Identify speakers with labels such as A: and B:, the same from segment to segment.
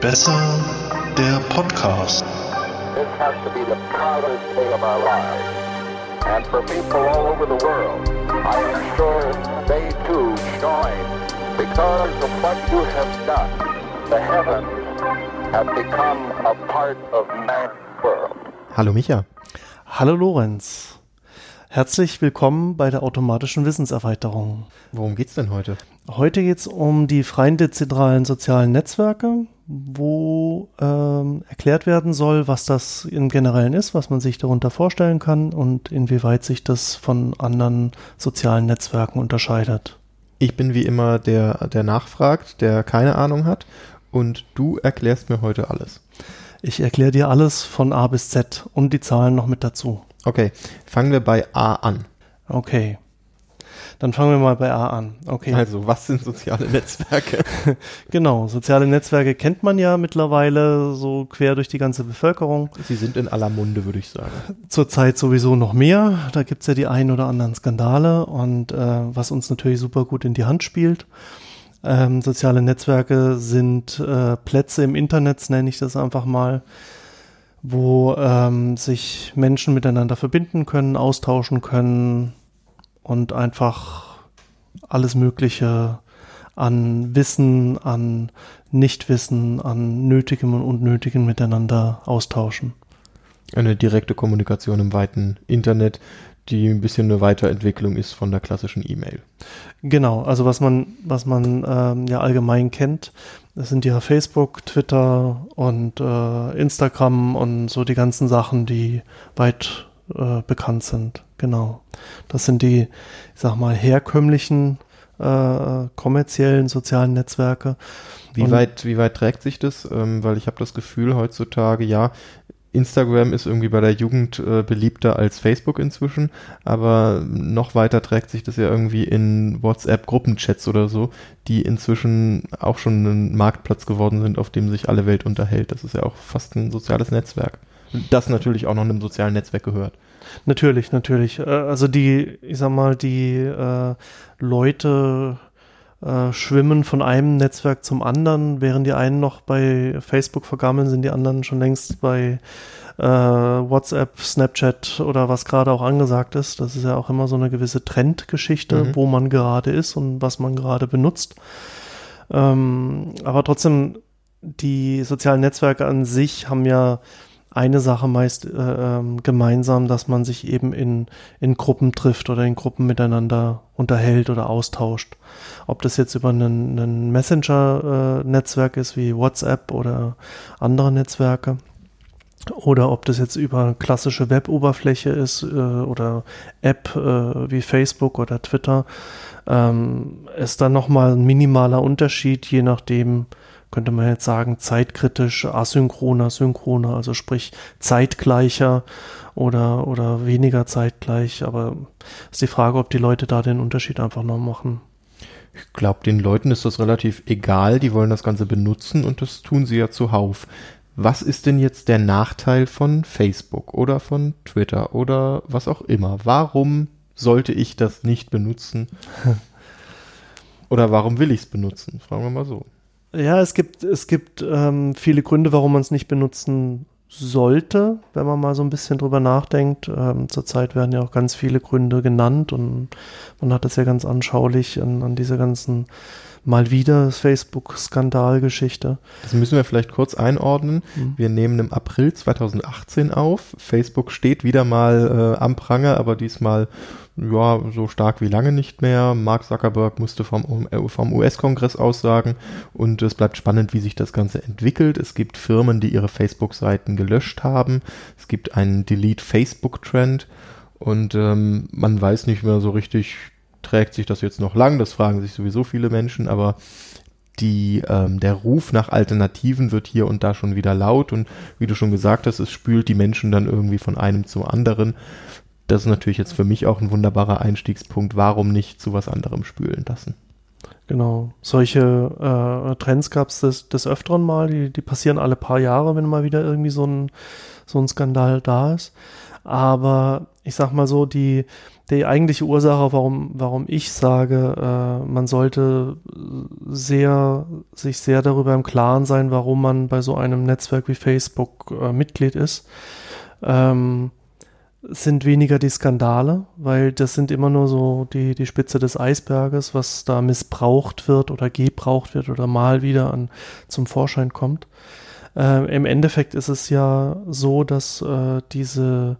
A: Besser der Podcast.
B: This has to be the proudest day of our lives. And for people all over the world, I am sure they too join. Because of what you have done, the heavens have become a part of man's world.
C: Hallo Micha.
D: Hallo Lorenz. Herzlich willkommen bei der automatischen Wissenserweiterung.
C: Worum geht's denn heute?
D: Heute geht's um die freien dezentralen sozialen Netzwerke, wo ähm, erklärt werden soll, was das im Generellen ist, was man sich darunter vorstellen kann und inwieweit sich das von anderen sozialen Netzwerken unterscheidet.
C: Ich bin wie immer der, der nachfragt, der keine Ahnung hat und du erklärst mir heute alles.
D: Ich erkläre dir alles von A bis Z und die Zahlen noch mit dazu.
C: Okay, fangen wir bei A an.
D: Okay. Dann fangen wir mal bei A an. Okay.
C: Also, was sind soziale Netzwerke?
D: genau, soziale Netzwerke kennt man ja mittlerweile so quer durch die ganze Bevölkerung.
C: Sie sind in aller Munde, würde ich sagen.
D: Zurzeit sowieso noch mehr. Da gibt's ja die ein oder anderen Skandale und äh, was uns natürlich super gut in die Hand spielt. Ähm, soziale Netzwerke sind äh, Plätze im Internet, nenne ich das einfach mal, wo ähm, sich Menschen miteinander verbinden können, austauschen können und einfach alles Mögliche an Wissen, an Nichtwissen, an Nötigem und Unnötigem miteinander austauschen.
C: Eine direkte Kommunikation im weiten Internet, die ein bisschen eine Weiterentwicklung ist von der klassischen E-Mail.
D: Genau, also was man, was man ähm, ja allgemein kennt, das sind ja Facebook, Twitter und äh, Instagram und so die ganzen Sachen, die weit äh, bekannt sind. Genau. Das sind die, ich sag mal, herkömmlichen äh, kommerziellen sozialen Netzwerke.
C: Wie
D: Und-
C: weit, wie weit trägt sich das? Ähm, weil ich habe das Gefühl heutzutage, ja, Instagram ist irgendwie bei der Jugend äh, beliebter als Facebook inzwischen, aber noch weiter trägt sich das ja irgendwie in WhatsApp-Gruppenchats oder so, die inzwischen auch schon ein Marktplatz geworden sind, auf dem sich alle Welt unterhält. Das ist ja auch fast ein soziales Netzwerk. Das natürlich auch noch einem sozialen Netzwerk gehört.
D: Natürlich, natürlich. Äh, Also die, ich sag mal, die äh, Leute äh, schwimmen von einem Netzwerk zum anderen, während die einen noch bei Facebook vergammeln, sind die anderen schon längst bei äh, WhatsApp, Snapchat oder was gerade auch angesagt ist. Das ist ja auch immer so eine gewisse Trendgeschichte,
C: Mhm.
D: wo man gerade ist und was man gerade benutzt. Ähm, aber trotzdem, die sozialen Netzwerke an sich haben ja eine Sache meist äh, ähm, gemeinsam, dass man sich eben in, in Gruppen trifft oder in Gruppen miteinander unterhält oder austauscht. Ob das jetzt über einen, Messenger-Netzwerk ist wie WhatsApp oder andere Netzwerke oder ob das jetzt über klassische Web-Oberfläche ist äh, oder App äh, wie Facebook oder Twitter, ähm, ist dann nochmal ein minimaler Unterschied, je nachdem, könnte man jetzt sagen, zeitkritisch, asynchroner, synchroner, also sprich zeitgleicher oder, oder weniger zeitgleich. Aber ist die Frage, ob die Leute da den Unterschied einfach noch machen.
C: Ich glaube, den Leuten ist das relativ egal, die wollen das Ganze benutzen und das tun sie ja zuhauf. Was ist denn jetzt der Nachteil von Facebook oder von Twitter oder was auch immer? Warum sollte ich das nicht benutzen? Oder warum will ich es benutzen? Fragen wir mal so.
D: Ja, es gibt, es gibt ähm, viele Gründe, warum man es nicht benutzen sollte, wenn man mal so ein bisschen drüber nachdenkt. Ähm, zurzeit werden ja auch ganz viele Gründe genannt und man hat das ja ganz anschaulich an, an dieser ganzen mal wieder Facebook-Skandalgeschichte.
C: Das müssen wir vielleicht kurz einordnen.
D: Mhm.
C: Wir nehmen im April 2018 auf. Facebook steht wieder mal äh, am Pranger, aber diesmal ja so stark wie lange nicht mehr. Mark Zuckerberg musste vom, äh, vom US-Kongress aussagen und es bleibt spannend, wie sich das Ganze entwickelt. Es gibt Firmen, die ihre Facebook-Seiten gelöscht haben. Es gibt einen Delete-Facebook-Trend und ähm, man weiß nicht mehr so richtig, trägt sich das jetzt noch lang? Das fragen sich sowieso viele Menschen, aber die, ähm, der Ruf nach Alternativen wird hier und da schon wieder laut und wie du schon gesagt hast, es spült die Menschen dann irgendwie von einem zum anderen. Das ist natürlich jetzt für mich auch ein wunderbarer Einstiegspunkt. Warum nicht zu was anderem spülen lassen?
D: Genau. Solche äh, Trends gab es des, des Öfteren mal, die, die passieren alle paar Jahre, wenn mal wieder irgendwie so ein, so ein Skandal da ist. Aber ich sag mal so, die, die eigentliche Ursache, warum, warum ich sage, äh, man sollte sehr, sich sehr darüber im Klaren sein, warum man bei so einem Netzwerk wie Facebook äh, Mitglied ist, ähm, sind weniger die Skandale, weil das sind immer nur so die, die Spitze des Eisberges, was da missbraucht wird oder gebraucht wird oder mal wieder an, zum Vorschein kommt. Äh, Im Endeffekt ist es ja so, dass äh, diese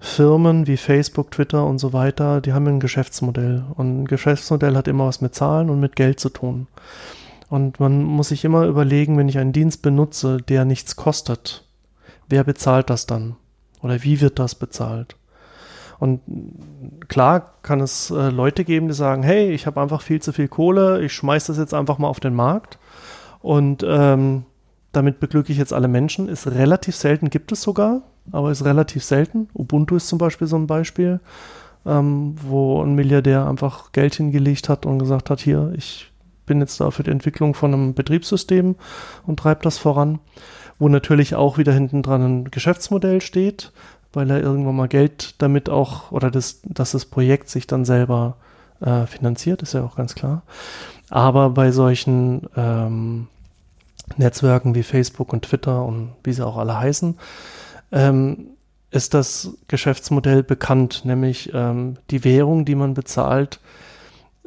D: Firmen wie Facebook, Twitter und so weiter, die haben ein Geschäftsmodell. Und ein Geschäftsmodell hat immer was mit Zahlen und mit Geld zu tun. Und man muss sich immer überlegen, wenn ich einen Dienst benutze, der nichts kostet, wer bezahlt das dann? Oder wie wird das bezahlt? Und klar kann es äh, Leute geben, die sagen, hey, ich habe einfach viel zu viel Kohle, ich schmeiß das jetzt einfach mal auf den Markt und ähm, damit beglücke ich jetzt alle Menschen. Ist relativ selten, gibt es sogar, aber ist relativ selten. Ubuntu ist zum Beispiel so ein Beispiel, ähm, wo ein Milliardär einfach Geld hingelegt hat und gesagt hat, hier, ich bin jetzt da für die Entwicklung von einem Betriebssystem und treibe das voran. Wo natürlich auch wieder hinten dran ein Geschäftsmodell steht, weil er irgendwann mal Geld damit auch, oder das, dass das Projekt sich dann selber äh, finanziert, ist ja auch ganz klar. Aber bei solchen ähm, Netzwerken wie Facebook und Twitter und wie sie auch alle heißen, ähm, ist das Geschäftsmodell bekannt, nämlich ähm, die Währung, die man bezahlt,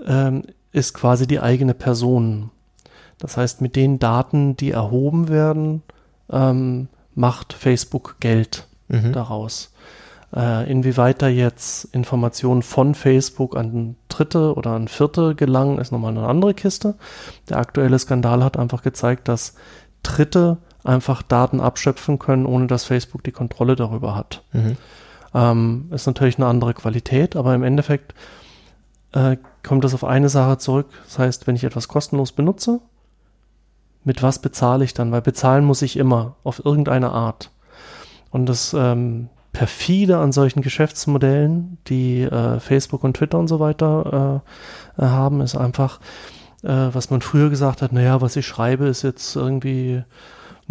D: ähm, ist quasi die eigene Person. Das heißt, mit den Daten, die erhoben werden, ähm, macht Facebook Geld mhm. daraus. Äh, inwieweit da jetzt Informationen von Facebook an Dritte oder an Vierte gelangen, ist nochmal eine andere Kiste. Der aktuelle Skandal hat einfach gezeigt, dass Dritte einfach Daten abschöpfen können, ohne dass Facebook die Kontrolle darüber hat. Mhm. Ähm, ist natürlich eine andere Qualität, aber im Endeffekt äh, kommt das auf eine Sache zurück. Das heißt, wenn ich etwas kostenlos benutze, mit was bezahle ich dann? Weil bezahlen muss ich immer, auf irgendeine Art. Und das ähm, perfide an solchen Geschäftsmodellen, die äh, Facebook und Twitter und so weiter äh, äh, haben, ist einfach, äh, was man früher gesagt hat, naja, was ich schreibe, ist jetzt irgendwie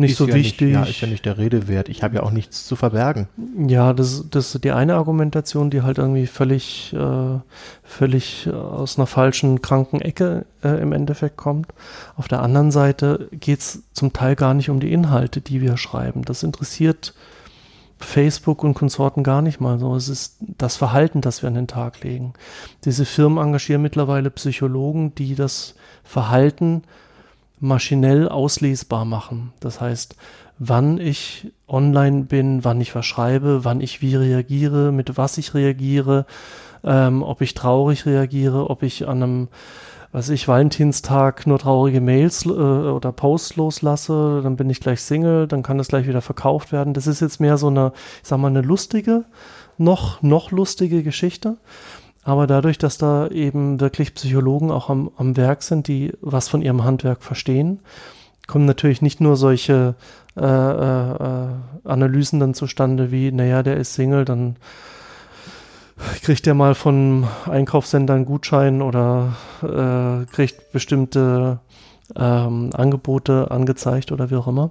D: nicht
C: ist
D: so
C: ja
D: wichtig.
C: Nicht, ja, ist ja nicht der Rede wert. Ich habe ja auch nichts zu verbergen.
D: Ja, das, das ist die eine Argumentation, die halt irgendwie völlig, äh, völlig aus einer falschen, kranken Ecke äh, im Endeffekt kommt. Auf der anderen Seite geht es zum Teil gar nicht um die Inhalte, die wir schreiben. Das interessiert Facebook und Konsorten gar nicht mal so. Es ist das Verhalten, das wir an den Tag legen. Diese Firmen engagieren mittlerweile Psychologen, die das Verhalten maschinell auslesbar machen. Das heißt, wann ich online bin, wann ich was schreibe, wann ich wie reagiere, mit was ich reagiere, ähm, ob ich traurig reagiere, ob ich an einem was ich, Valentinstag nur traurige Mails äh, oder Posts loslasse, dann bin ich gleich Single, dann kann das gleich wieder verkauft werden. Das ist jetzt mehr so eine, ich sag mal, eine lustige, noch, noch lustige Geschichte. Aber dadurch, dass da eben wirklich Psychologen auch am, am Werk sind, die was von ihrem Handwerk verstehen, kommen natürlich nicht nur solche äh, äh, äh Analysen dann zustande wie, naja, der ist Single, dann kriegt er mal von Einkaufssender einen Gutschein oder äh, kriegt bestimmte ähm, Angebote angezeigt oder wie auch immer.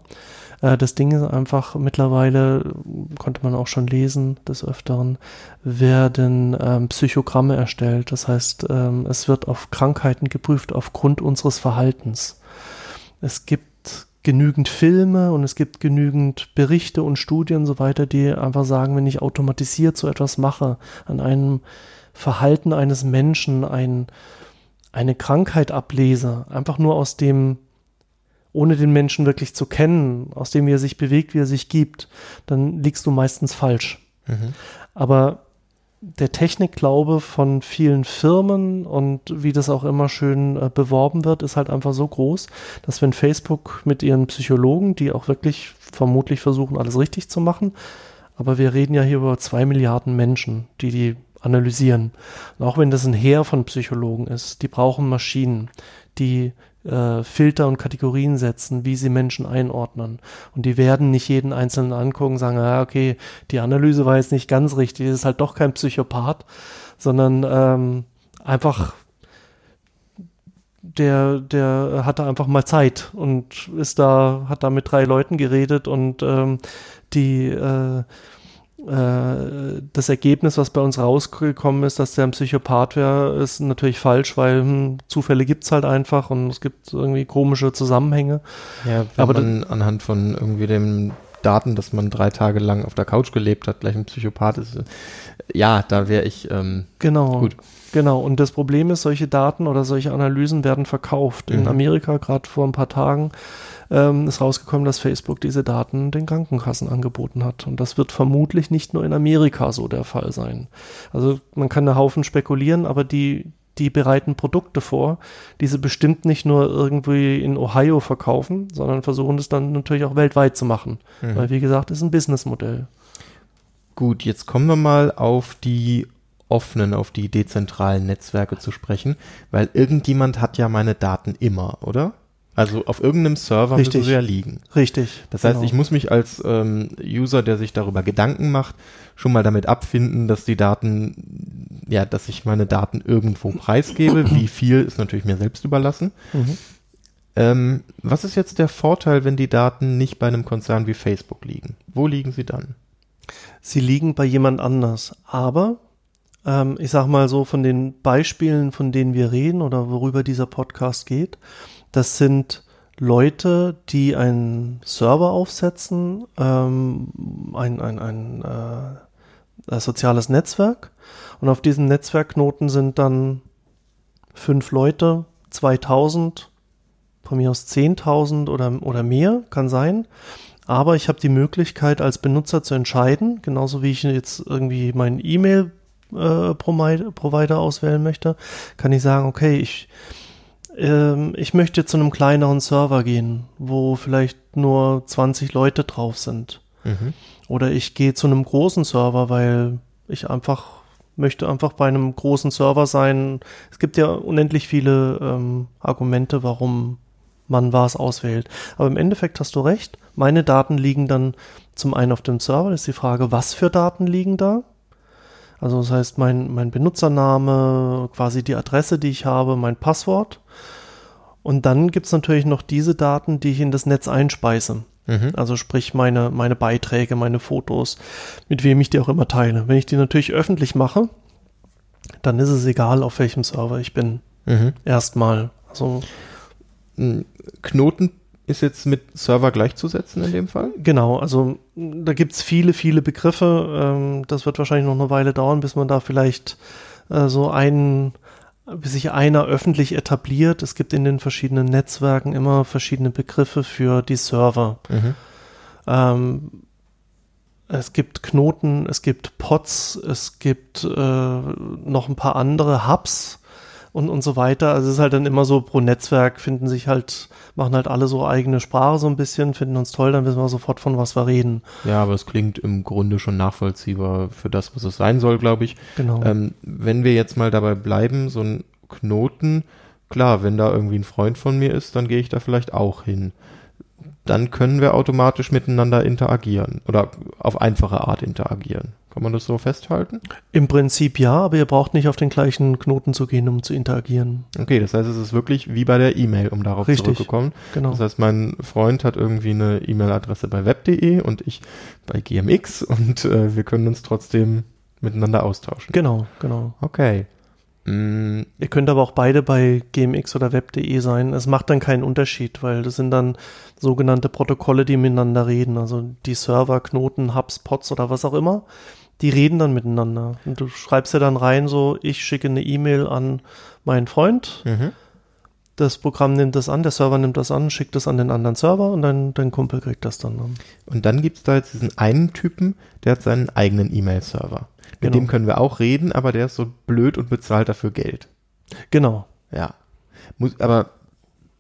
D: Äh, das Ding ist einfach mittlerweile, konnte man auch schon lesen, des Öfteren, werden ähm, Psychogramme erstellt. Das heißt, ähm, es wird auf Krankheiten geprüft aufgrund unseres Verhaltens. Es gibt genügend Filme und es gibt genügend Berichte und Studien und so weiter, die einfach sagen, wenn ich automatisiert so etwas mache, an einem Verhalten eines Menschen ein, eine Krankheit ablese, einfach nur aus dem, ohne den Menschen wirklich zu kennen, aus dem, wie er sich bewegt, wie er sich gibt, dann liegst du meistens falsch. Mhm. Aber der Technikglaube von vielen Firmen und wie das auch immer schön äh, beworben wird, ist halt einfach so groß, dass wenn Facebook mit ihren Psychologen, die auch wirklich vermutlich versuchen, alles richtig zu machen, aber wir reden ja hier über zwei Milliarden Menschen, die die analysieren. Und auch wenn das ein Heer von Psychologen ist, die brauchen Maschinen, die äh, Filter und Kategorien setzen, wie sie Menschen einordnen. Und die werden nicht jeden Einzelnen angucken sagen, ja, okay, die Analyse war jetzt nicht ganz richtig, ist halt doch kein Psychopath, sondern ähm, einfach der, der hatte einfach mal Zeit und ist da, hat da mit drei Leuten geredet und ähm, die, äh, das Ergebnis, was bei uns rausgekommen ist, dass der ein Psychopath wäre, ist natürlich falsch, weil hm, Zufälle gibt es halt einfach und es gibt irgendwie komische Zusammenhänge.
C: Ja,
D: Aber
C: man anhand von irgendwie dem Daten, dass man drei Tage lang auf der Couch gelebt hat, gleich ein Psychopath ist. äh, Ja, da wäre ich, ähm,
D: Genau.
C: Gut.
D: Genau. Und das Problem ist, solche Daten oder solche Analysen werden verkauft. In
C: Mhm.
D: Amerika, gerade vor ein paar Tagen, ähm, ist rausgekommen, dass Facebook diese Daten den Krankenkassen angeboten hat. Und das wird vermutlich nicht nur in Amerika so der Fall sein. Also man kann einen Haufen spekulieren, aber die, die bereiten Produkte vor, die sie bestimmt nicht nur irgendwie in Ohio verkaufen, sondern versuchen es dann natürlich auch weltweit zu machen.
C: Mhm.
D: Weil, wie gesagt, ist ein Businessmodell.
C: Gut, jetzt kommen wir mal auf die offenen, auf die dezentralen Netzwerke zu sprechen, weil irgendjemand hat ja meine Daten immer, oder? Also auf irgendeinem Server
D: Richtig.
C: müssen sie ja liegen.
D: Richtig.
C: Das heißt,
D: genau.
C: ich muss mich als ähm, User, der sich darüber Gedanken macht, schon mal damit abfinden, dass die Daten, ja, dass ich meine Daten irgendwo preisgebe. Wie viel ist natürlich mir selbst überlassen.
D: Mhm.
C: Ähm, was ist jetzt der Vorteil, wenn die Daten nicht bei einem Konzern wie Facebook liegen? Wo liegen sie dann?
D: Sie liegen bei jemand anders. Aber ähm, ich sag mal so, von den Beispielen, von denen wir reden oder worüber dieser Podcast geht, das sind Leute, die einen Server aufsetzen, ähm, ein, ein, ein äh, äh, soziales Netzwerk. Und auf diesem Netzwerkknoten sind dann fünf Leute, 2000, von mir aus 10.000 oder, oder mehr, kann sein. Aber ich habe die Möglichkeit, als Benutzer zu entscheiden, genauso wie ich jetzt irgendwie meinen E-Mail-Provider auswählen möchte, kann ich sagen, okay, ich, ähm, ich möchte zu einem kleineren Server gehen, wo vielleicht nur 20 Leute drauf sind.
C: Mhm.
D: Oder ich gehe zu einem großen Server, weil ich einfach möchte einfach bei einem großen Server sein. Es gibt ja unendlich viele ähm, Argumente, warum man was auswählt. Aber im Endeffekt hast du recht. Meine Daten liegen dann zum einen auf dem Server. Das ist die Frage, was für Daten liegen da? Also das heißt, mein, mein Benutzername, quasi die Adresse, die ich habe, mein Passwort. Und dann gibt's natürlich noch diese Daten, die ich in das Netz einspeise.
C: Mhm.
D: Also sprich meine, meine Beiträge, meine Fotos, mit wem ich die auch immer teile. Wenn ich die natürlich öffentlich mache, dann ist es egal, auf welchem Server ich bin.
C: Mhm.
D: Erstmal. Also
C: Ein Knoten ist jetzt mit Server gleichzusetzen in dem Fall?
D: genau, also da gibt's viele, viele Begriffe. Ähm, das wird wahrscheinlich noch eine Weile dauern, bis man da vielleicht äh, so einen, bis sich einer öffentlich etabliert. Es gibt in den verschiedenen Netzwerken immer verschiedene Begriffe für die Server.
C: Mhm.
D: Ähm, es gibt Knoten, es gibt Pods, es gibt äh, noch ein paar andere Hubs und, und so weiter. Also es ist halt dann immer so pro Netzwerk finden sich halt, machen halt alle so eigene Sprache so ein bisschen, finden uns toll, dann wissen wir sofort, von was wir reden.
C: Ja, aber es klingt im Grunde schon nachvollziehbar für das, was es sein soll, glaube ich.
D: Genau.
C: Ähm, wenn wir jetzt mal dabei bleiben, so ein Knoten, klar, wenn da irgendwie ein Freund von mir ist, dann gehe ich da vielleicht auch hin. Dann können wir automatisch miteinander interagieren oder auf einfache Art interagieren. Kann man das so festhalten?
D: Im Prinzip ja, aber ihr braucht nicht auf den gleichen Knoten zu gehen, um zu interagieren.
C: Okay, das heißt, es ist wirklich wie bei der E-Mail, um darauf
D: Richtig.
C: zurückzukommen.
D: Genau.
C: Das heißt, mein Freund hat irgendwie eine E-Mail-Adresse bei web.de und ich bei GMX und äh, wir können uns trotzdem miteinander austauschen.
D: Genau, genau.
C: Okay. Mm,
D: Ihr könnt aber auch beide bei gmx oder web.de sein. Es macht dann keinen Unterschied, weil das sind dann sogenannte Protokolle, die miteinander reden. Also die Server, Knoten, Hubs, Pods oder was auch immer, die reden dann miteinander. Und du schreibst ja dann rein so, ich schicke eine E-Mail an meinen Freund,
C: mhm.
D: das Programm nimmt das an, der Server nimmt das an, schickt das an den anderen Server und dann dein Kumpel kriegt das dann.
C: Und dann gibt's da jetzt diesen einen Typen, der hat seinen eigenen E-Mail-Server. Mit
D: Genau.
C: dem können wir auch reden, aber der ist so blöd und bezahlt dafür Geld.
D: Genau.
C: Ja. Muss, aber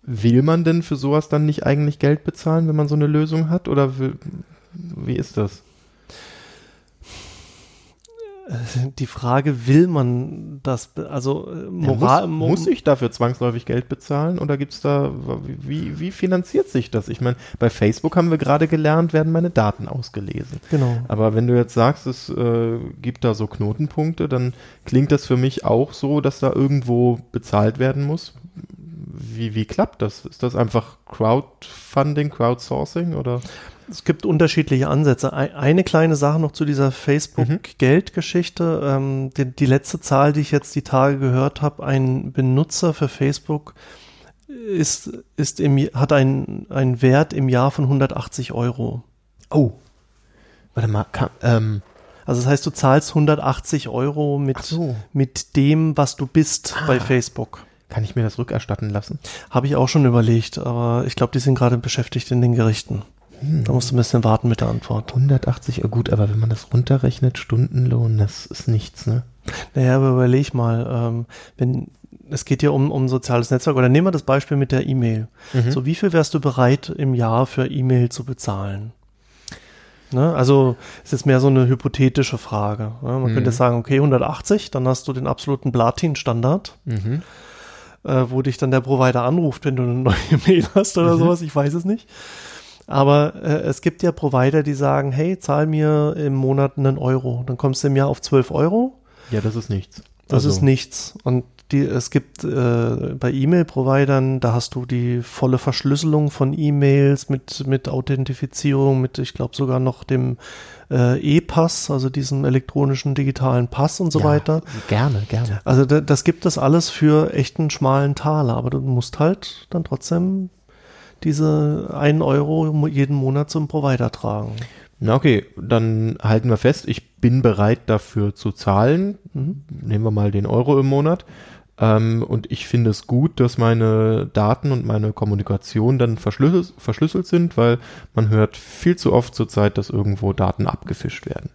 C: will man denn für sowas dann nicht eigentlich Geld bezahlen, wenn man so eine Lösung hat? Oder will, wie ist das?
D: Die Frage, will man das, also äh,
C: Ja,
D: Moral,
C: muss, muss ich dafür zwangsläufig Geld bezahlen oder gibt's da, wie, wie finanziert sich das? Ich meine, bei Facebook haben wir gerade gelernt, werden meine Daten ausgelesen.
D: Genau.
C: Aber wenn du jetzt sagst, es äh, gibt da so Knotenpunkte, dann klingt das für mich auch so, dass da irgendwo bezahlt werden muss. wie, wie klappt das? Ist das einfach Crowdfunding, Crowdsourcing oder?
D: Es gibt unterschiedliche Ansätze. Eine kleine Sache noch zu dieser Facebook-Geldgeschichte. Ähm, die, die, letzte Zahl, die ich jetzt die Tage gehört habe, ein Benutzer für Facebook ist, ist im, hat einen, einen Wert im Jahr von 180 Euro.
C: Oh. Warte mal, kann, ähm,
D: also das heißt, du zahlst 180 Euro mit, so. mit dem, was du bist ah. bei Facebook.
C: Kann ich mir das rückerstatten lassen?
D: Habe ich auch schon überlegt, aber ich glaube, die sind gerade beschäftigt in den Gerichten. Hm. Da musst du ein bisschen warten mit der Antwort.
C: 180, gut, aber wenn man das runterrechnet, Stundenlohn, das ist nichts, ne?
D: Naja, aber überleg mal, ähm, wenn, es geht ja um, um soziales Netzwerk, oder nehmen wir das Beispiel mit der E-Mail. Mhm. So, wie viel wärst du bereit, im Jahr für E-Mail zu bezahlen? Ne? Also, es ist mehr so eine hypothetische Frage. Ne? Man mhm. könnte sagen, okay, 180, dann hast du den absoluten Platin-Standard. Mhm. Äh, wo dich dann der Provider anruft, wenn du eine neue Mail hast oder mhm. sowas, ich weiß es nicht. Aber äh, es gibt ja Provider, die sagen, hey, zahl mir im Monat einen Euro. Dann kommst du im Jahr auf 12 Euro.
C: Ja, das ist nichts.
D: Das also. ist nichts. Und die, es gibt äh, bei E-Mail-Providern, da hast du die volle Verschlüsselung von E-Mails mit, mit Authentifizierung, mit, ich glaube, sogar noch dem äh, E-Pass, also diesem elektronischen digitalen Pass und so ja, weiter.
C: Gerne, gerne.
D: Also da, das gibt es alles für echten schmalen Taler, aber du musst halt dann trotzdem diese einen Euro jeden Monat zum Provider tragen.
C: Na okay, dann halten wir fest, ich bin bereit dafür zu zahlen. Mhm. Nehmen wir mal den Euro im Monat. Ähm, und ich finde es gut, dass meine Daten und meine Kommunikation dann verschlüsselt, verschlüsselt sind, weil man hört viel zu oft zurzeit, dass irgendwo Daten abgefischt werden.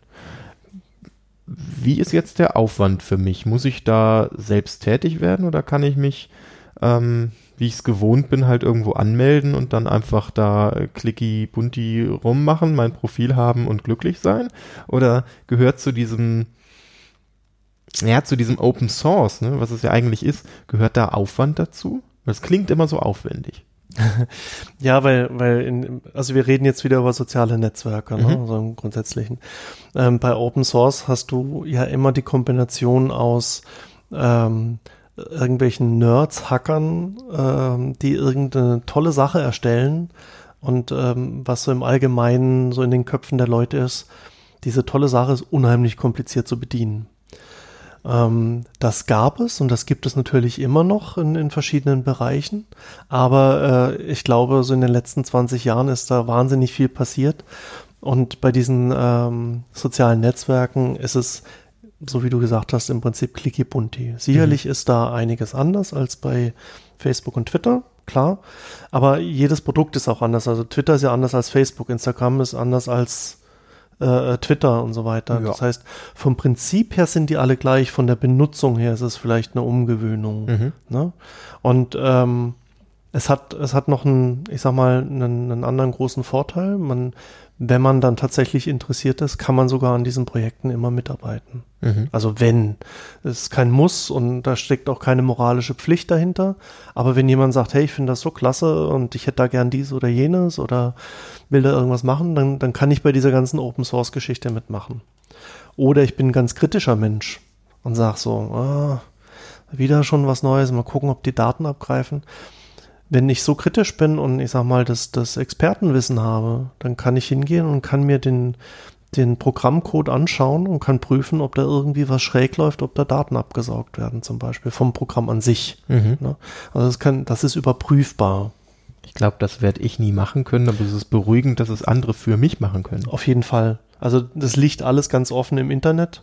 C: Wie ist jetzt der Aufwand für mich? Muss ich da selbst tätig werden oder kann ich mich ähm, wie ich es gewohnt bin, halt irgendwo anmelden und dann einfach da clicky bunti rummachen, mein Profil haben und glücklich sein? Oder gehört zu diesem, ja, zu diesem Open Source, ne, was es ja eigentlich ist, gehört da Aufwand dazu? Das klingt immer so aufwendig.
D: ja, weil, weil in, also wir reden jetzt wieder über soziale Netzwerke, ne, mhm. also im Grundsätzlichen. Ähm, bei Open Source hast du ja immer die Kombination aus ähm, irgendwelchen Nerds, Hackern, ähm, die irgendeine tolle Sache erstellen und ähm, was so im Allgemeinen so in den Köpfen der Leute ist, diese tolle Sache ist unheimlich kompliziert zu bedienen. Ähm, das gab es und das gibt es natürlich immer noch in, in verschiedenen Bereichen, aber äh, ich glaube, so in den letzten 20 Jahren ist da wahnsinnig viel passiert und bei diesen ähm, sozialen Netzwerken ist es so wie du gesagt hast, im Prinzip clicky bunti. Sicherlich mhm. ist da einiges anders als bei Facebook und Twitter, klar. Aber jedes Produkt ist auch anders. Also Twitter ist ja anders als Facebook, Instagram ist anders als äh, Twitter und so weiter. Ja. Das heißt, vom Prinzip her sind die alle gleich, von der Benutzung her ist es vielleicht eine Umgewöhnung. Mhm. Ne? Und ähm, es hat, es hat noch einen, ich sag mal, einen, einen anderen großen Vorteil. Man wenn man dann tatsächlich interessiert ist, kann man sogar an diesen Projekten immer mitarbeiten. Mhm. Also wenn. Es ist kein Muss und da steckt auch keine moralische Pflicht dahinter. Aber wenn jemand sagt, hey, ich finde das so klasse und ich hätte da gern dies oder jenes oder will da irgendwas machen, dann, dann kann ich bei dieser ganzen Open Source Geschichte mitmachen. Oder ich bin ein ganz kritischer Mensch und sag so, ah, wieder schon was Neues, mal gucken, ob die Daten abgreifen wenn ich so kritisch bin und ich sag mal, das, das Expertenwissen habe, dann kann ich hingehen und kann mir den, den Programmcode anschauen und kann prüfen, ob da irgendwie was schräg läuft, ob da Daten abgesaugt werden, zum Beispiel vom Programm an sich. Mhm. Ne? Also das kann, das ist überprüfbar.
C: Ich glaube, das werde ich nie machen können, aber es ist beruhigend, dass es andere für mich machen können.
D: Auf jeden Fall. Also das liegt alles ganz offen im Internet.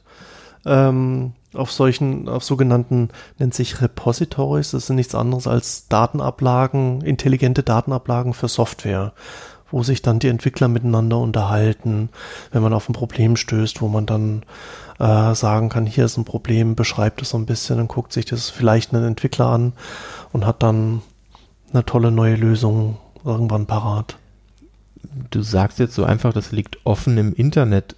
D: Ähm, auf solchen, auf sogenannten, nennt sich Repositories. Das sind nichts anderes als Datenablagen, intelligente Datenablagen für Software, wo sich dann die Entwickler miteinander unterhalten, wenn man auf ein Problem stößt, wo man dann äh, sagen kann, hier ist ein Problem, beschreibt es so ein bisschen, dann guckt sich das vielleicht ein Entwickler an und hat dann eine tolle neue Lösung irgendwann parat.
C: Du sagst jetzt so einfach, das liegt offen im Internet.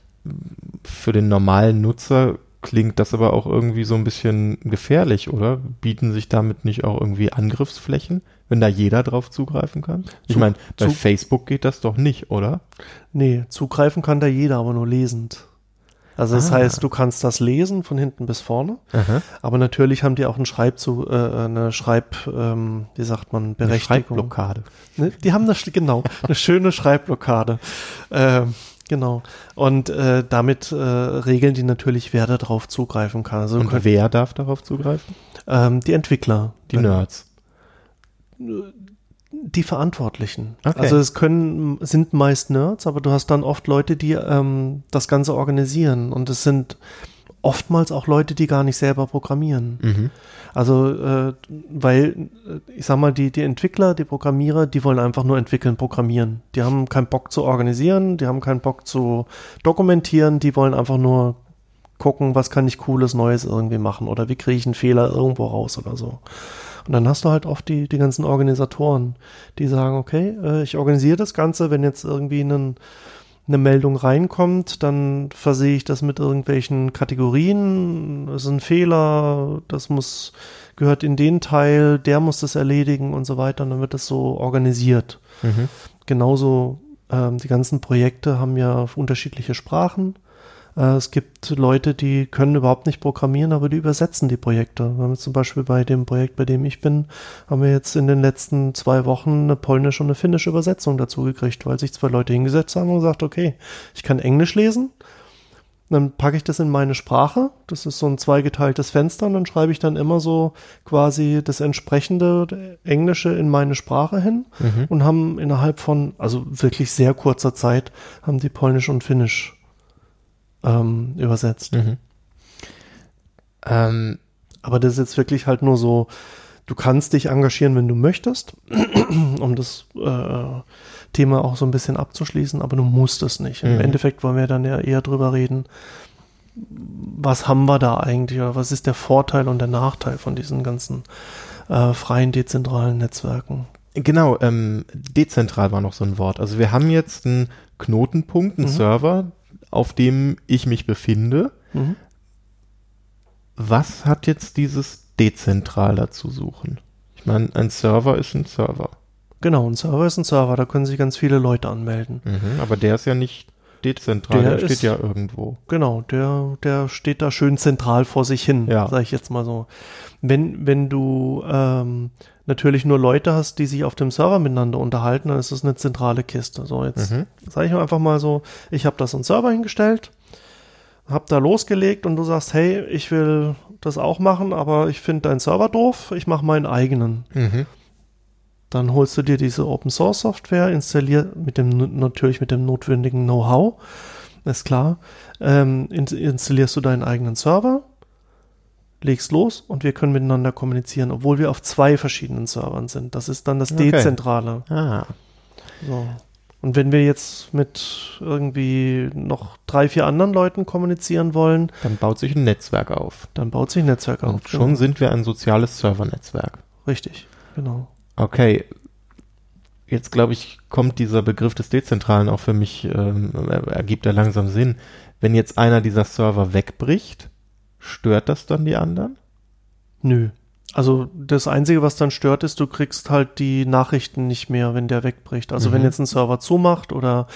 C: Für den normalen Nutzer klingt das aber auch irgendwie so ein bisschen gefährlich, oder? Bieten sich damit nicht auch irgendwie Angriffsflächen, wenn da jeder drauf zugreifen kann? Ich meine, bei Facebook geht das doch nicht, oder?
D: Nee, zugreifen kann da jeder, aber nur lesend. Also das
C: Ah.
D: heißt, du kannst das lesen von hinten bis vorne,
C: Aha.
D: aber natürlich haben die auch einen Schreib zu, äh, eine Schreib, ähm, wie sagt man,
C: Eine
D: Berechtigung.
C: Schreibblockade.
D: Ne? Die haben eine, sch- genau, eine schöne Schreibblockade. Ähm, genau. Und äh, damit äh, regeln die natürlich, wer da drauf zugreifen kann. Also
C: Und
D: könnt,
C: wer darf darauf zugreifen?
D: ähm, die Entwickler,
C: Die Nerds.
D: die Verantwortlichen.
C: Okay.
D: Also es können, sind meist Nerds, aber du hast dann oft Leute, die ähm, das Ganze organisieren. Und es sind oftmals auch Leute, die gar nicht selber programmieren.
C: Mhm.
D: Also, äh, weil, äh, ich sag mal, die, die Entwickler, die Programmierer, die wollen einfach nur entwickeln, programmieren. Die haben keinen Bock zu organisieren, die haben keinen Bock zu dokumentieren, die wollen einfach nur gucken, was kann ich Cooles, Neues irgendwie machen oder wie kriege ich einen Fehler irgendwo raus oder so. Und dann hast du halt oft die, die ganzen Organisatoren, die sagen, okay, äh, ich organisiere das Ganze, wenn jetzt irgendwie einen, eine Meldung reinkommt, dann versehe ich das mit irgendwelchen Kategorien, das ist ein Fehler, das muss, gehört in den Teil, der muss das erledigen und so weiter, und dann wird das so organisiert.
C: Mhm.
D: Genauso, ähm, die ganzen Projekte haben ja unterschiedliche Sprachen. Äh, es gibt Leute, die können überhaupt nicht programmieren, aber die übersetzen die Projekte. Wir haben zum Beispiel bei dem Projekt, bei dem ich bin, haben wir jetzt in den letzten zwei Wochen eine polnische und eine finnische Übersetzung dazu gekriegt, weil sich zwei Leute hingesetzt haben und gesagt, okay, ich kann Englisch lesen, dann packe ich das in meine Sprache. Das ist so ein zweigeteiltes Fenster und dann schreibe ich dann immer so quasi das entsprechende Englische in meine Sprache hin
C: Mhm.
D: und haben innerhalb von, also wirklich sehr kurzer Zeit, haben die Polnisch und Finnisch ähm, übersetzt.
C: Mhm. Ähm,
D: Aber das ist jetzt wirklich halt nur so, du kannst dich engagieren, wenn du möchtest, um das äh, Thema auch so ein bisschen abzuschließen, aber du musst es nicht. Im
C: Mhm.
D: Endeffekt wollen wir dann ja eher drüber reden, was haben wir da eigentlich oder was ist der Vorteil und der Nachteil von diesen ganzen äh, freien, dezentralen Netzwerken.
C: Genau, ähm, dezentral war noch so ein Wort. Also wir haben jetzt einen Knotenpunkt, einen
D: Mhm.
C: Server, auf dem ich mich befinde.
D: Mhm.
C: Was hat jetzt dieses dezentral dazu suchen? Ich meine, ein Server ist ein Server.
D: Genau, ein Server ist ein Server, da können sich ganz viele Leute anmelden.
C: Mhm, aber der ist ja nicht dezentral,
D: Der
C: der, steht
D: ist-
C: ja irgendwo.
D: Genau, der, der steht da schön zentral vor sich hin,
C: Ja.
D: sage ich jetzt mal so. Wenn, wenn du ähm, natürlich nur Leute hast, die sich auf dem Server miteinander unterhalten, dann ist das eine zentrale Kiste. So, jetzt
C: Mhm.
D: sage ich einfach mal so, ich habe das einen Server hingestellt, habe da losgelegt und du sagst, hey, ich will das auch machen, aber ich finde deinen Server doof, ich mache meinen eigenen.
C: Mhm.
D: Dann holst du dir diese Open Source Software, installier mit dem natürlich mit dem notwendigen Know-how, ist klar. Ähm, in, installierst du deinen eigenen Server, legst los und wir können miteinander kommunizieren, obwohl wir auf zwei verschiedenen Servern sind. Das ist dann das
C: Okay.
D: Dezentrale.
C: Ah,
D: So. Und wenn wir jetzt mit irgendwie noch drei, vier anderen Leuten kommunizieren wollen,
C: dann baut sich ein Netzwerk auf.
D: dann baut sich ein Netzwerk auf.
C: Und schon sind wir ein soziales Servernetzwerk.
D: Richtig, genau.
C: Okay. Jetzt glaube ich, kommt dieser Begriff des Dezentralen auch für mich, ähm, er- ergibt er langsam Sinn. Wenn jetzt einer dieser Server wegbricht, stört das dann die anderen?
D: Nö. Also das Einzige, was dann stört, ist, du kriegst halt die Nachrichten nicht mehr, wenn der wegbricht. Also wenn
C: Mhm.
D: jetzt ein Server zumacht oder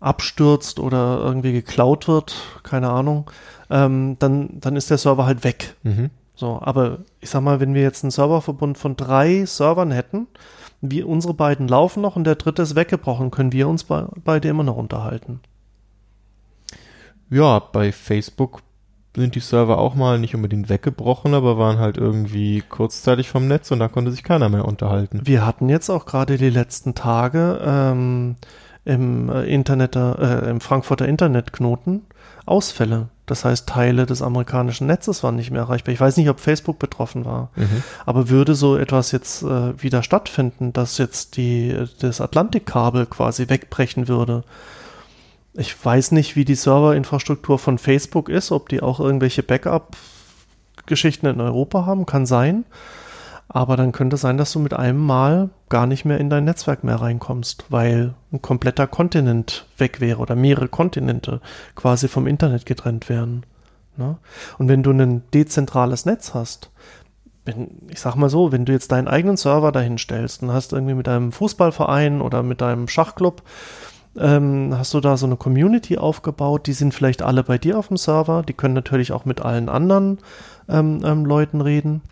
D: abstürzt oder irgendwie geklaut wird, keine Ahnung, ähm, dann, dann ist der Server halt weg.
C: Mhm.
D: So, aber ich sag mal, wenn wir jetzt einen Serververbund von drei Servern hätten, wir, unsere beiden laufen noch und der dritte ist weggebrochen, können wir uns bei, beide immer noch unterhalten.
C: Ja, bei Facebook sind die Server auch mal nicht unbedingt weggebrochen, aber waren halt irgendwie kurzzeitig vom Netz und da konnte sich keiner mehr unterhalten.
D: Wir hatten jetzt auch gerade die letzten Tage ähm, im äh, Internet, äh, im Frankfurter Internetknoten Ausfälle. Das heißt, Teile des amerikanischen Netzes waren nicht mehr erreichbar. Ich weiß nicht, ob Facebook betroffen war.
C: Mhm.
D: Aber würde so etwas jetzt äh, wieder stattfinden, dass jetzt die, das Atlantikkabel quasi wegbrechen würde? Ich weiß nicht, wie die Serverinfrastruktur von Facebook ist, ob die auch irgendwelche Backup-Geschichten in Europa haben, kann sein. Aber dann könnte es sein, dass du mit einem Mal gar nicht mehr in dein Netzwerk mehr reinkommst, weil ein kompletter Kontinent weg wäre oder mehrere Kontinente quasi vom Internet getrennt wären. Ne? Und wenn du ein dezentrales Netz hast, wenn, ich sag mal so, wenn du jetzt deinen eigenen Server dahin stellst und hast irgendwie mit deinem Fußballverein oder mit deinem Schachclub ähm, hast du da so eine Community aufgebaut, die sind vielleicht alle bei dir auf dem Server, die können natürlich auch mit allen anderen ähm, ähm, Leuten reden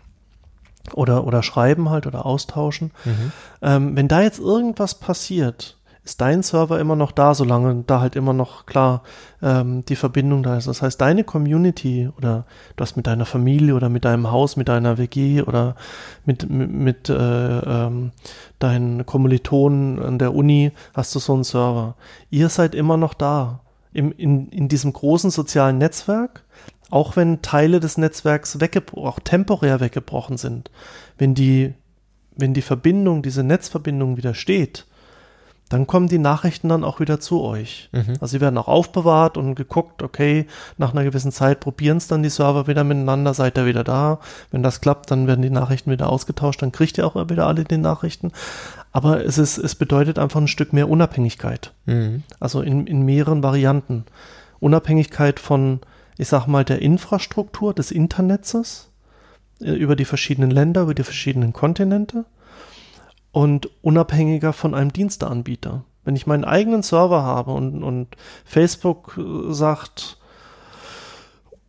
D: oder, oder schreiben halt oder austauschen.
C: Mhm.
D: Ähm, wenn da jetzt irgendwas passiert, ist dein Server immer noch da, solange da halt immer noch klar ähm, die Verbindung da ist. Das heißt, deine Community oder du hast mit deiner Familie oder mit deinem Haus, mit deiner WG oder mit, mit, mit äh, ähm, deinen Kommilitonen an der Uni hast du so einen Server. Ihr seid immer noch da. Im, in, in diesem großen sozialen Netzwerk, auch wenn Teile des Netzwerks weggebrochen, auch temporär weggebrochen sind, wenn die, wenn die Verbindung, diese Netzverbindung wieder steht, dann kommen die Nachrichten dann auch wieder zu euch.
C: Mhm.
D: Also sie werden auch aufbewahrt und geguckt, okay, nach einer gewissen Zeit probieren es dann die Server wieder miteinander, seid ihr wieder da. Wenn das klappt, dann werden die Nachrichten wieder ausgetauscht, dann kriegt ihr auch wieder alle die Nachrichten. Aber es ist, es bedeutet einfach ein Stück mehr Unabhängigkeit.
C: Mhm.
D: Also in, in mehreren Varianten. Unabhängigkeit von, ich sag mal, der Infrastruktur des Internets äh, über die verschiedenen Länder, über die verschiedenen Kontinente und unabhängiger von einem Diensteanbieter. Wenn ich meinen eigenen Server habe und, und Facebook äh, sagt,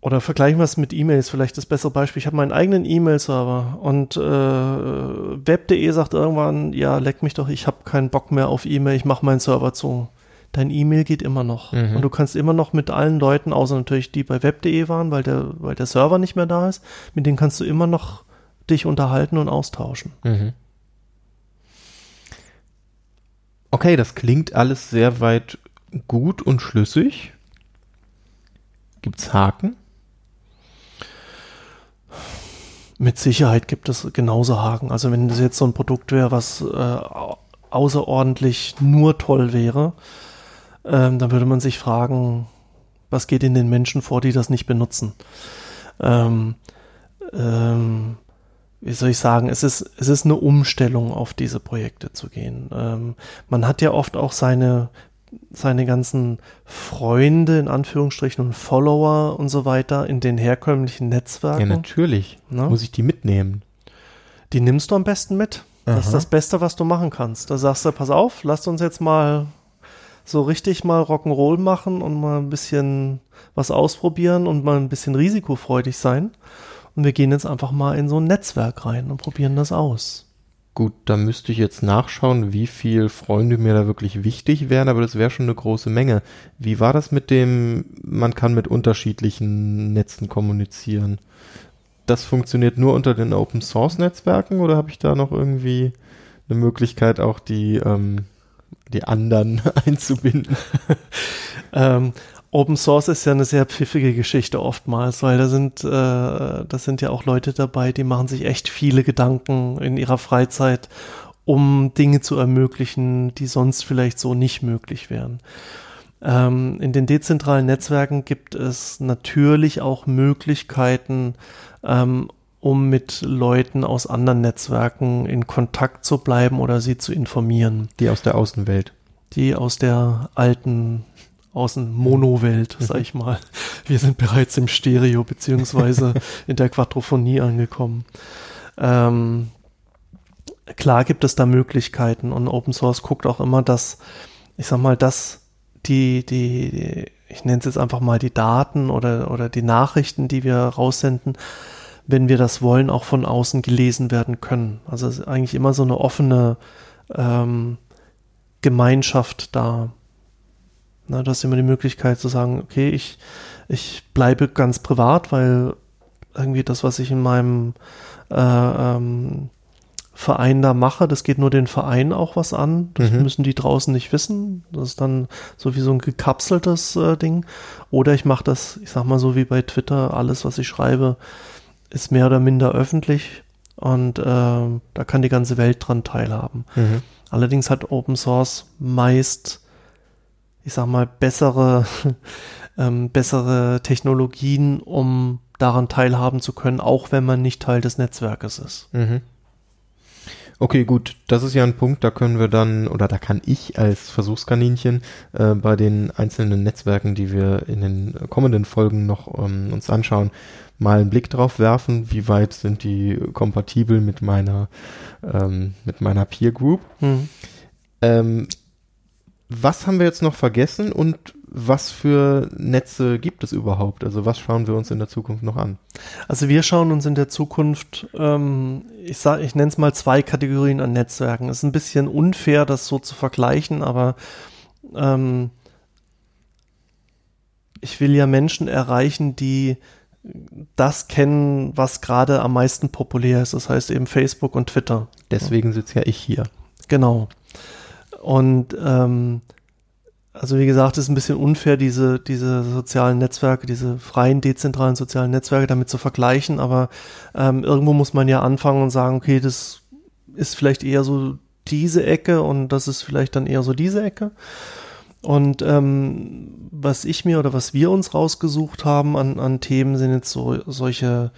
D: oder vergleichen wir es mit E-Mails, vielleicht das bessere Beispiel. Ich habe meinen eigenen E-Mail-Server und äh, web.de sagt irgendwann, ja, leck mich doch, ich habe keinen Bock mehr auf E-Mail, ich mache meinen Server zu. Dein E-Mail geht immer noch.
C: Mhm.
D: Und du kannst immer noch mit allen Leuten, außer natürlich die bei web.de waren, weil der, weil der Server nicht mehr da ist, mit denen kannst du immer noch dich unterhalten und austauschen.
C: Mhm. Okay, das klingt alles sehr weit gut und schlüssig. Gibt's Haken?
D: Mit Sicherheit gibt es genauso Haken. Also wenn das jetzt so ein Produkt wäre, was äh, außerordentlich nur toll wäre, ähm, dann würde man sich fragen, was geht in den Menschen vor, die das nicht benutzen? Ähm, ähm, wie soll ich sagen, es ist, es ist eine Umstellung, auf diese Projekte zu gehen. Ähm, man hat ja oft auch seine, seine ganzen Freunde, in Anführungsstrichen, und Follower und so weiter in den herkömmlichen Netzwerken.
C: Ja, natürlich.
D: Ne?
C: Muss ich die mitnehmen?
D: Die nimmst du am besten mit. Das ist
C: Aha.
D: das Beste, was du machen kannst. Da sagst du, pass auf, lasst uns jetzt mal so richtig mal Rock'n'Roll machen und mal ein bisschen was ausprobieren und mal ein bisschen risikofreudig sein. Und wir gehen jetzt einfach mal in so ein Netzwerk rein und probieren das aus.
C: Gut, da müsste ich jetzt nachschauen, wie viel Freunde mir da wirklich wichtig wären, aber das wäre schon eine große Menge. Wie war das mit dem, man kann mit unterschiedlichen Netzen kommunizieren? Das funktioniert nur unter den Open Source Netzwerken oder habe ich da noch irgendwie eine Möglichkeit, auch die, ähm, die anderen einzubinden?
D: Ähm, Open Source ist ja eine sehr pfiffige Geschichte oftmals, weil da sind, äh, da sind ja auch Leute dabei, die machen sich echt viele Gedanken in ihrer Freizeit, um Dinge zu ermöglichen, die sonst vielleicht so nicht möglich wären. Ähm, in den dezentralen Netzwerken gibt es natürlich auch Möglichkeiten, ähm, um mit Leuten aus anderen Netzwerken in Kontakt zu bleiben oder sie zu informieren
C: Die aus der Außenwelt.
D: die aus der alten Außen-Mono-Welt, sag ich mal. Wir sind bereits im Stereo beziehungsweise in der Quadrophonie angekommen. Ähm, klar gibt es da Möglichkeiten und Open Source guckt auch immer, dass, ich sag mal, dass die, die, die ich nenne es jetzt einfach mal die Daten oder, oder die Nachrichten, die wir raussenden, wenn wir das wollen, auch von außen gelesen werden können. Also es ist eigentlich immer so eine offene ähm, Gemeinschaft da. Na, du hast immer die Möglichkeit zu sagen, okay, ich, ich bleibe ganz privat, weil irgendwie das, was ich in meinem äh, ähm, Verein da mache, das geht nur den Verein auch was an. Das
C: Mhm.
D: müssen die draußen nicht wissen. Das ist dann so wie so ein gekapseltes äh, Ding. Oder ich mache das, ich sag mal so wie bei Twitter, alles, was ich schreibe, ist mehr oder minder öffentlich und äh, da kann die ganze Welt dran teilhaben.
C: Mhm.
D: Allerdings hat Open Source meist, ich sag mal, bessere, ähm, bessere Technologien, um daran teilhaben zu können, auch wenn man nicht Teil des Netzwerkes ist.
C: Mhm. Okay, gut, das ist ja ein Punkt, da können wir dann, oder da kann ich als Versuchskaninchen äh, bei den einzelnen Netzwerken, die wir in den kommenden Folgen noch ähm, uns anschauen, mal einen Blick drauf werfen, wie weit sind die kompatibel mit meiner, ähm, mit meiner Peer Group.
D: Hm.
C: Ähm, was haben wir jetzt noch vergessen und was für Netze gibt es überhaupt? Also was schauen wir uns in der Zukunft noch an?
D: Also wir schauen uns in der Zukunft, ähm, ich ich nenne es mal zwei Kategorien an Netzwerken. Es ist ein bisschen unfair, das so zu vergleichen, aber ähm, ich will ja Menschen erreichen, die das kennen, was gerade am meisten populär ist. Das heißt eben Facebook und Twitter.
C: Deswegen sitze ja ich hier.
D: Genau. Und ähm, also wie gesagt, es ist ein bisschen unfair, diese, diese sozialen Netzwerke, diese freien, dezentralen sozialen Netzwerke damit zu vergleichen, aber ähm, irgendwo muss man ja anfangen und sagen, okay, das ist vielleicht eher so diese Ecke und das ist vielleicht dann eher so diese Ecke. Und ähm, was ich mir oder was wir uns rausgesucht haben an, an Themen sind jetzt so solche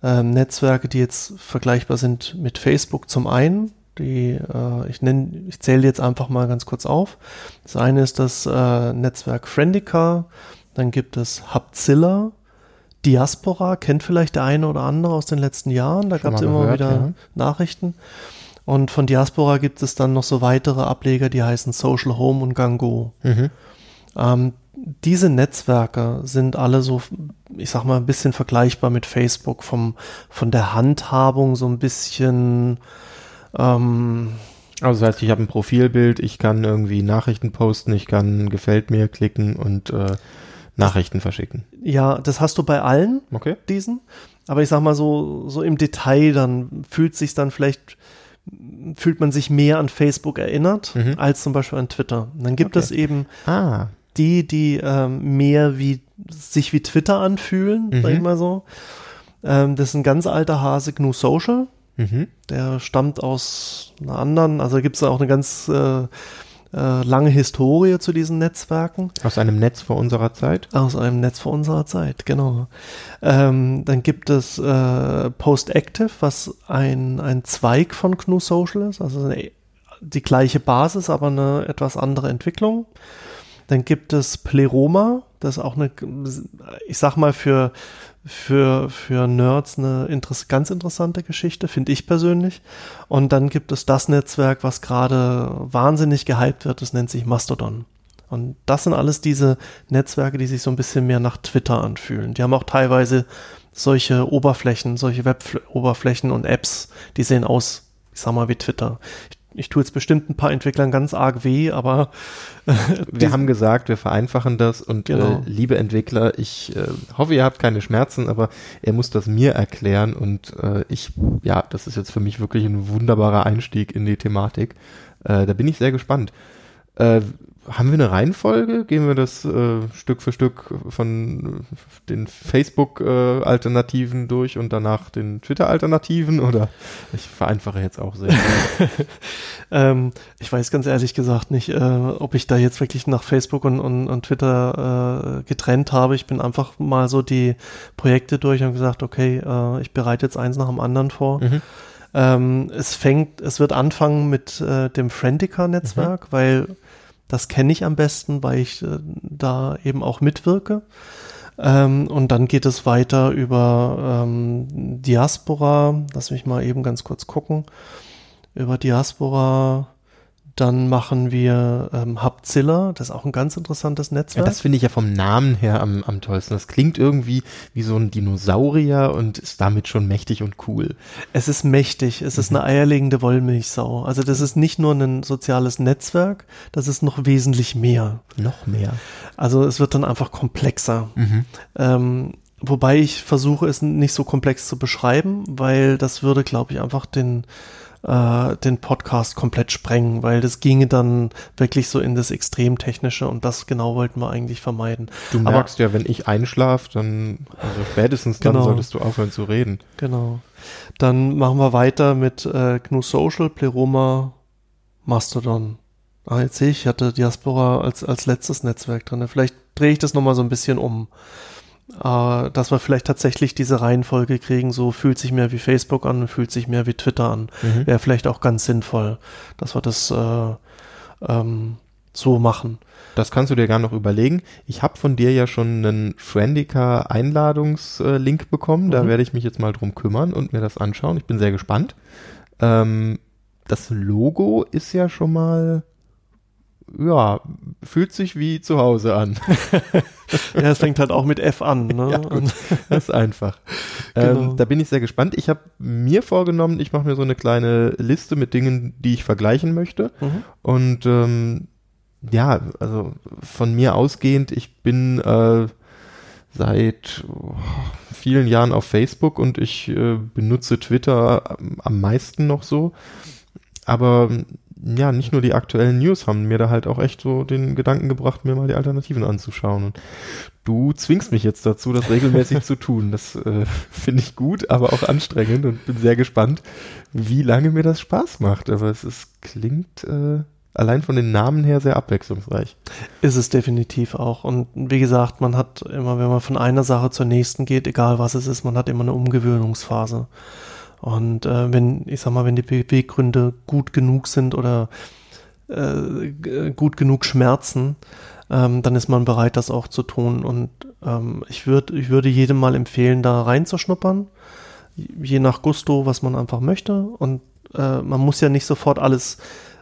D: ähm, Netzwerke, die jetzt vergleichbar sind mit Facebook zum einen. Die, äh, ich nenne, ich zähle jetzt einfach mal ganz kurz auf. Das eine ist das äh, Netzwerk Friendica, dann gibt es Hubzilla, Diaspora, kennt vielleicht der eine oder andere aus den letzten Jahren, da gab es immer gehört, wieder ja. Nachrichten. Und von Diaspora gibt es dann noch so weitere Ableger, die heißen Social Home und Gango. Mhm. Ähm, diese Netzwerke sind alle so, ich sag mal, ein bisschen vergleichbar mit Facebook vom, von der Handhabung so ein bisschen. Ähm,
C: also das heißt, ich habe ein Profilbild, ich kann irgendwie Nachrichten posten, ich kann gefällt mir klicken und äh, Nachrichten verschicken.
D: Ja, das hast du bei allen
C: okay.
D: diesen. Aber ich sag mal so, so im Detail, dann fühlt sich dann vielleicht fühlt man sich mehr an Facebook erinnert mhm. als zum Beispiel an Twitter. Und dann gibt okay. es eben
C: ah.
D: die, die ähm, mehr wie sich wie Twitter anfühlen, mhm. sag ich mal so. Ähm, das ist ein ganz alter Hase, GNU Social. Mhm. Der stammt aus einer anderen, also gibt es auch eine ganz äh, äh, lange Historie zu diesen Netzwerken.
C: Aus einem Netz vor unserer Zeit?
D: Aus einem Netz vor unserer Zeit, genau. Ähm, dann gibt es äh, Post-Active, was ein, ein Zweig von GNU Social ist, also eine, die gleiche Basis, aber eine etwas andere Entwicklung. Dann gibt es Pleroma, das ist auch eine, ich sag mal, für für, für Nerds eine interess ganz interessante Geschichte, finde ich persönlich. Und dann gibt es das Netzwerk, was gerade wahnsinnig gehypt wird, das nennt sich Mastodon. Und das sind alles diese Netzwerke, die sich so ein bisschen mehr nach Twitter anfühlen. Die haben auch teilweise solche Oberflächen, solche Web-Oberflächen und Apps, die sehen aus, ich sag mal, wie Twitter. Ich ich tue jetzt bestimmt ein paar Entwicklern ganz arg weh, aber
C: äh, wir haben gesagt, wir vereinfachen das und äh, genau. äh, liebe Entwickler, ich äh, hoffe, ihr habt keine Schmerzen, aber er muss das mir erklären und äh, ich, ja, das ist jetzt für mich wirklich ein wunderbarer Einstieg in die Thematik. Äh, da bin ich sehr gespannt. Haben wir eine Reihenfolge? Gehen wir das äh, Stück für Stück von den Facebook-Alternativen äh, durch und danach den Twitter-Alternativen? Oder ich vereinfache jetzt auch sehr.
D: ähm, ich weiß ganz ehrlich gesagt nicht, äh, ob ich da jetzt wirklich nach Facebook und, und, und Twitter äh, getrennt habe. Ich bin einfach mal so die Projekte durch und gesagt, okay, äh, ich bereite jetzt eins nach dem anderen vor. Mhm. Ähm, es fängt, es wird anfangen mit äh, dem Friendica-Netzwerk, mhm. weil das kenne ich am besten, weil ich äh, da eben auch mitwirke. Ähm, und dann geht es weiter über ähm, Diaspora. Lass mich mal eben ganz kurz gucken. Über Diaspora dann machen wir ähm, Hubzilla, das ist auch ein ganz interessantes Netzwerk.
C: Ja, das finde ich ja vom Namen her am, am tollsten. Das klingt irgendwie wie so ein Dinosaurier und ist damit schon mächtig und cool.
D: Es ist mächtig, es mhm. ist eine eierlegende Wollmilchsau. Also das ist nicht nur ein soziales Netzwerk, das ist noch wesentlich mehr.
C: Noch mehr.
D: Also es wird dann einfach komplexer. Mhm. Ähm, wobei ich versuche, es nicht so komplex zu beschreiben, weil das würde, glaube ich, einfach den äh, den Podcast komplett sprengen, weil das ginge dann wirklich so in das Extremtechnische und das genau wollten wir eigentlich vermeiden.
C: Du merkst Aber, ja, wenn ich einschlafe, dann, also spätestens dann genau, solltest du aufhören zu reden.
D: Genau. Dann machen wir weiter mit äh, GNU Social, Pleroma, Mastodon. Ah, jetzt sehe ich, ich hatte Diaspora als, als letztes Netzwerk drin. Vielleicht drehe ich das nochmal so ein bisschen um äh, dass wir vielleicht tatsächlich diese Reihenfolge kriegen, so fühlt sich mehr wie Facebook an fühlt sich mehr wie Twitter an. Mhm. Wäre vielleicht auch ganz sinnvoll, dass wir das äh, ähm, so machen.
C: Das kannst du dir gar noch überlegen. Ich habe von dir ja schon einen Friendica Einladungslink bekommen. Da mhm. werde ich mich jetzt mal drum kümmern und mir das anschauen. Ich bin sehr gespannt. Ähm, das Logo ist ja schon mal ja, fühlt sich wie zu Hause an.
D: ja, es fängt halt auch mit F an. Ne?
C: Ja, gut, das ist einfach. genau. ähm, da bin ich sehr gespannt. Ich habe mir vorgenommen, ich mache mir so eine kleine Liste mit Dingen, die ich vergleichen möchte. Mhm. Und ähm, ja, also von mir ausgehend, ich bin äh, seit oh, vielen Jahren auf Facebook und ich äh, benutze Twitter am meisten noch so. Aber ja, nicht nur die aktuellen News haben mir da halt auch echt so den Gedanken gebracht, mir mal die Alternativen anzuschauen. Und du zwingst mich jetzt dazu, das regelmäßig zu tun. Das äh, finde ich gut, aber auch anstrengend und bin sehr gespannt, wie lange mir das Spaß macht. Aber es ist, klingt äh, allein von den Namen her sehr abwechslungsreich.
D: Ist es definitiv auch. Und wie gesagt, man hat immer, wenn man von einer Sache zur nächsten geht, egal was es ist, man hat immer eine Umgewöhnungsphase. Und äh, wenn, ich sag mal, wenn die Beweggründe gut genug sind oder äh, gut genug schmerzen, ähm, dann ist man bereit, das auch zu tun. Und ähm, ich, würd, ich würde jedem mal empfehlen, da reinzuschnuppern, je nach Gusto, was man einfach möchte. Und äh, man muss ja nicht sofort alles,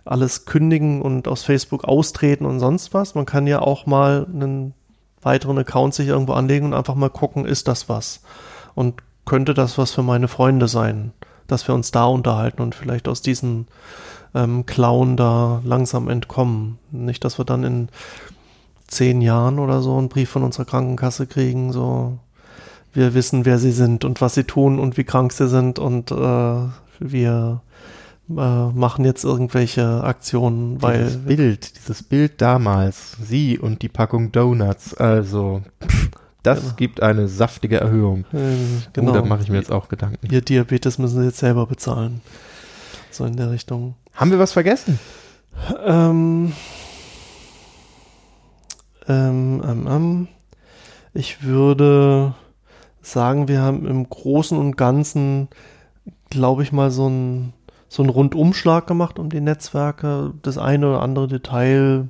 D: alles kündigen und aus Facebook austreten und sonst was. Man kann ja auch mal einen weiteren Account sich irgendwo anlegen und einfach mal gucken, ist das was? Und könnte das was für meine Freunde sein, dass wir uns da unterhalten und vielleicht aus diesen ähm, Klauen da langsam entkommen. Nicht, dass wir dann in zehn Jahren oder so einen Brief von unserer Krankenkasse kriegen, so wir wissen, wer sie sind und was sie tun und wie krank sie sind und äh, wir äh, machen jetzt irgendwelche Aktionen, weil.
C: Dieses Bild, dieses Bild damals, sie und die Packung Donuts, also. Pff, das genau. gibt eine saftige Erhöhung.
D: Genau. Oh,
C: da mache ich mir jetzt auch Gedanken.
D: Ihr Diabetes müssen Sie jetzt selber bezahlen. So in der Richtung.
C: Haben wir was vergessen?
D: Ähm, ähm, ähm, ähm, ich würde sagen, wir haben im Großen und Ganzen, glaube ich mal, so einen so einen Rundumschlag gemacht um die Netzwerke. Das eine oder andere Detail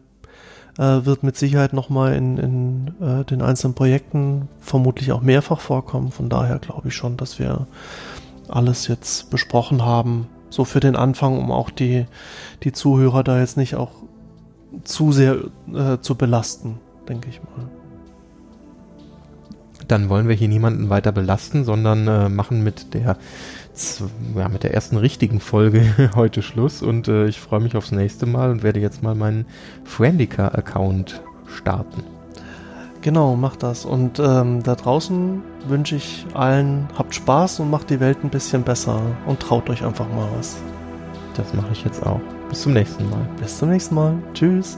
D: äh, wird mit Sicherheit nochmal in, in äh, den einzelnen Projekten vermutlich auch mehrfach vorkommen. Von daher glaube ich schon, dass wir alles jetzt besprochen haben. So für den Anfang, um auch die, die Zuhörer da jetzt nicht auch zu sehr äh, zu belasten, denke ich mal.
C: Dann wollen wir hier niemanden weiter belasten, sondern äh, machen mit der ja, mit der ersten richtigen Folge heute Schluss und äh, ich freue mich aufs nächste Mal und werde jetzt mal meinen Friendica-Account starten.
D: Genau, macht das. Und ähm, da draußen wünsche ich allen, habt Spaß und macht die Welt ein bisschen besser und traut euch einfach mal was.
C: Das mache ich jetzt auch. Bis zum nächsten Mal.
D: Bis zum nächsten Mal. Tschüss.